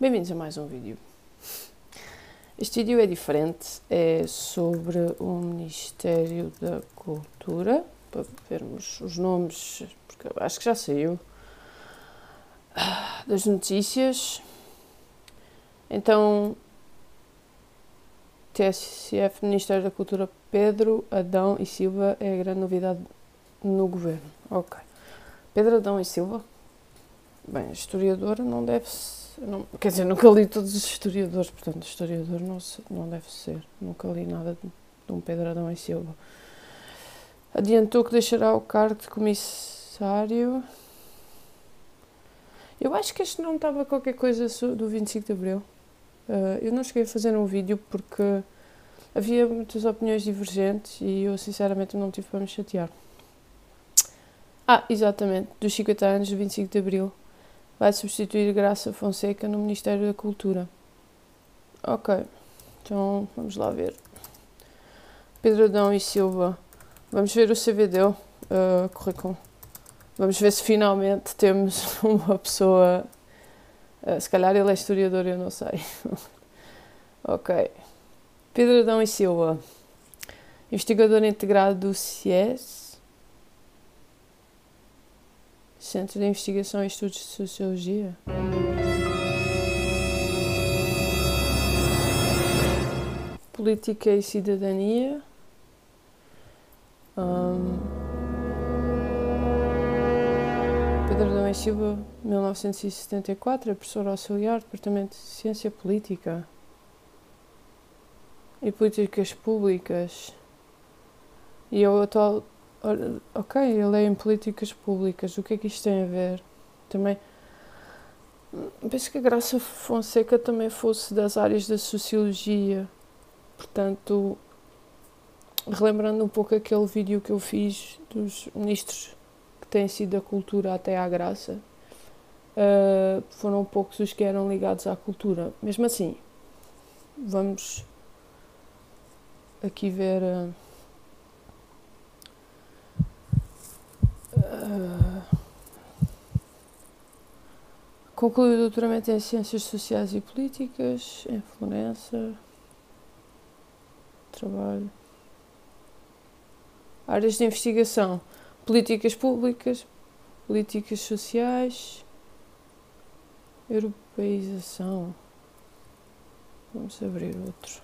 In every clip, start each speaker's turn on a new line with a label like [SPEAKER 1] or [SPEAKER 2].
[SPEAKER 1] Bem-vindos a mais um vídeo. Este vídeo é diferente, é sobre o Ministério da Cultura, para vermos os nomes, porque acho que já saiu, das notícias. Então, TSF, Ministério da Cultura, Pedro Adão e Silva é a grande novidade no governo. Ok. Pedro Adão e Silva, bem, historiador não deve não, quer dizer, nunca li todos os historiadores, portanto, historiador não, não deve ser. Nunca li nada de, de um Pedro Adão e Silva. Adiantou que deixará o cargo de comissário. Eu acho que este não estava qualquer coisa do 25 de Abril. Uh, eu não cheguei a fazer um vídeo porque havia muitas opiniões divergentes e eu sinceramente não tive para me chatear. Ah, exatamente, dos 50 anos do 25 de Abril vai substituir Graça Fonseca no Ministério da Cultura. Ok, então vamos lá ver. Pedro Adão e Silva. Vamos ver o CV dele, uh, currículo. Vamos ver se finalmente temos uma pessoa. Uh, se calhar ele é historiador, eu não sei. ok. Pedro Adão e Silva. Investigador integrado do CIES Centro de Investigação e Estudos de Sociologia. Política e Cidadania. Um, Pedro e Silva, 1974, é professor auxiliar, Departamento de Ciência Política e Políticas Públicas. E é o atual ok, ele é em políticas públicas, o que é que isto tem a ver? Também penso que a Graça Fonseca também fosse das áreas da sociologia, portanto, relembrando um pouco aquele vídeo que eu fiz dos ministros que têm sido da cultura até à Graça, uh, foram poucos os que eram ligados à cultura. Mesmo assim, vamos aqui ver. Uh, concluiu o doutoramento em Ciências Sociais e Políticas em Florença. Trabalho. Áreas de investigação: políticas públicas, políticas sociais, europeização. Vamos abrir outro.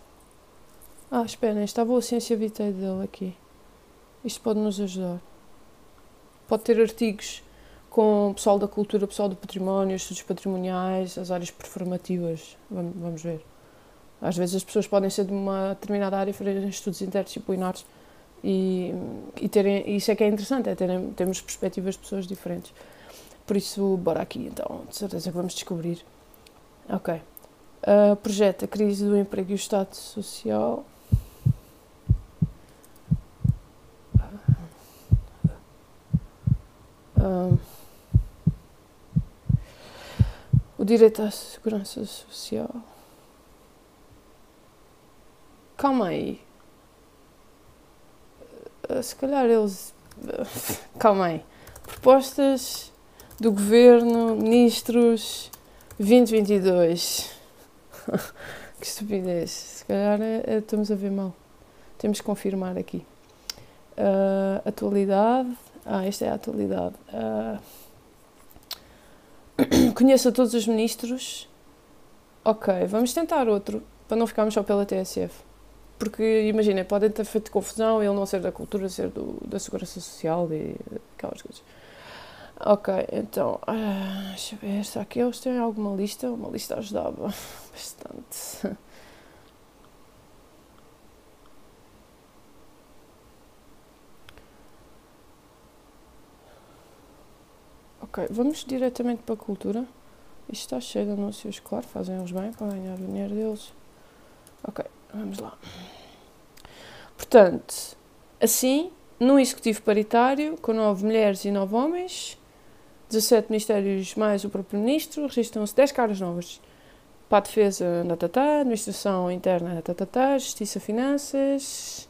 [SPEAKER 1] Ah, esperem, estava a ciência vitae dele aqui. Isto pode nos ajudar pode ter artigos com o pessoal da cultura, o pessoal do património, estudos patrimoniais, as áreas performativas. Vamos, vamos ver. Às vezes as pessoas podem ser de uma determinada área e fazerem estudos interdisciplinares e, e terem, isso é que é interessante, é terem, termos perspectivas de pessoas diferentes. Por isso, bora aqui então, de certeza que vamos descobrir. Ok. Uh, projeto A Crise do Emprego e o Estado Social. O direito à segurança social. Calma aí. Uh, se calhar eles. Calma aí. Propostas do governo, ministros 2022. que estupidez. Se calhar é, estamos a ver mal. Temos que confirmar aqui. Uh, atualidade. Ah, esta é a atualidade. Uh, conheço a todos os ministros. Ok, vamos tentar outro, para não ficarmos só pela TSF. Porque, imagina, podem ter feito confusão ele não ser da cultura, ser do, da segurança social e aquelas coisas. Ok, então, uh, deixa eu ver, será que eles têm alguma lista? Uma lista ajudava bastante. Ok, vamos diretamente para a cultura. Isto está cheio de anúncios, claro, fazem-os bem para ganhar o dinheiro deles. Ok, vamos lá. Portanto, assim, num executivo paritário, com nove mulheres e nove homens, 17 ministérios mais o próprio ministro, registram-se 10 caras novas. Para a defesa, tatatá, administração interna, tatatá, justiça, finanças,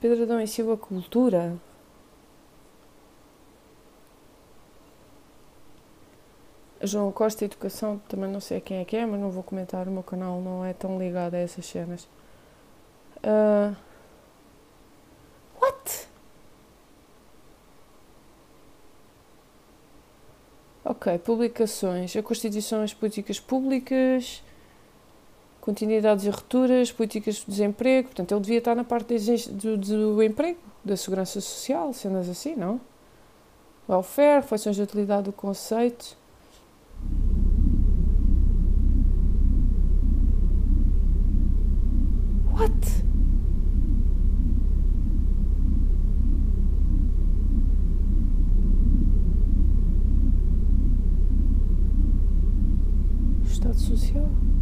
[SPEAKER 1] Pedro Adão e Silva, cultura. João Costa Educação, também não sei quem é que é, mas não vou comentar, o meu canal não é tão ligado a essas cenas. Uh, what? Ok, publicações. A Constituição as políticas públicas, continuidades e rupturas, políticas de desemprego. Portanto, ele devia estar na parte do, do emprego, da segurança social, cenas assim, não? Welfare, funções de utilidade do conceito. What? Estado social.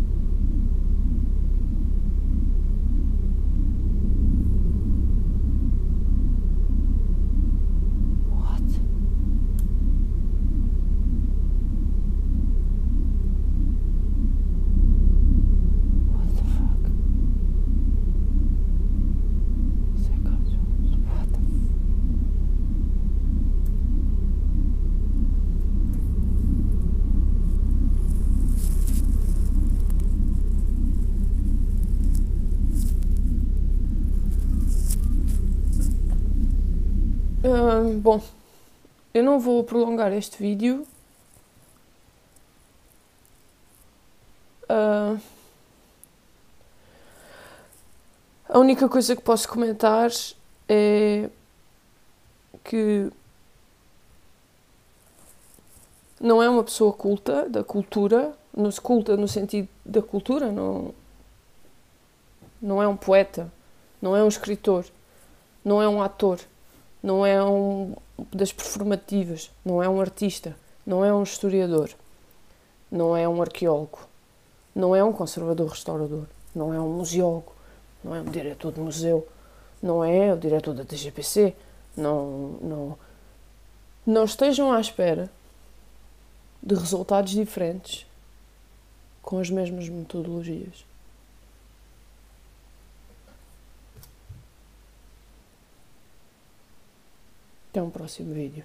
[SPEAKER 1] Bom, eu não vou prolongar este vídeo. Uh, a única coisa que posso comentar é que não é uma pessoa culta da cultura, não se culta no sentido da cultura, não, não é um poeta, não é um escritor, não é um ator não é um das performativas, não é um artista, não é um historiador, não é um arqueólogo, não é um conservador restaurador, não é um museólogo, não é um diretor de museu, não é o diretor da TGPC, não, não, não estejam à espera de resultados diferentes com as mesmas metodologias. Até um próximo vídeo.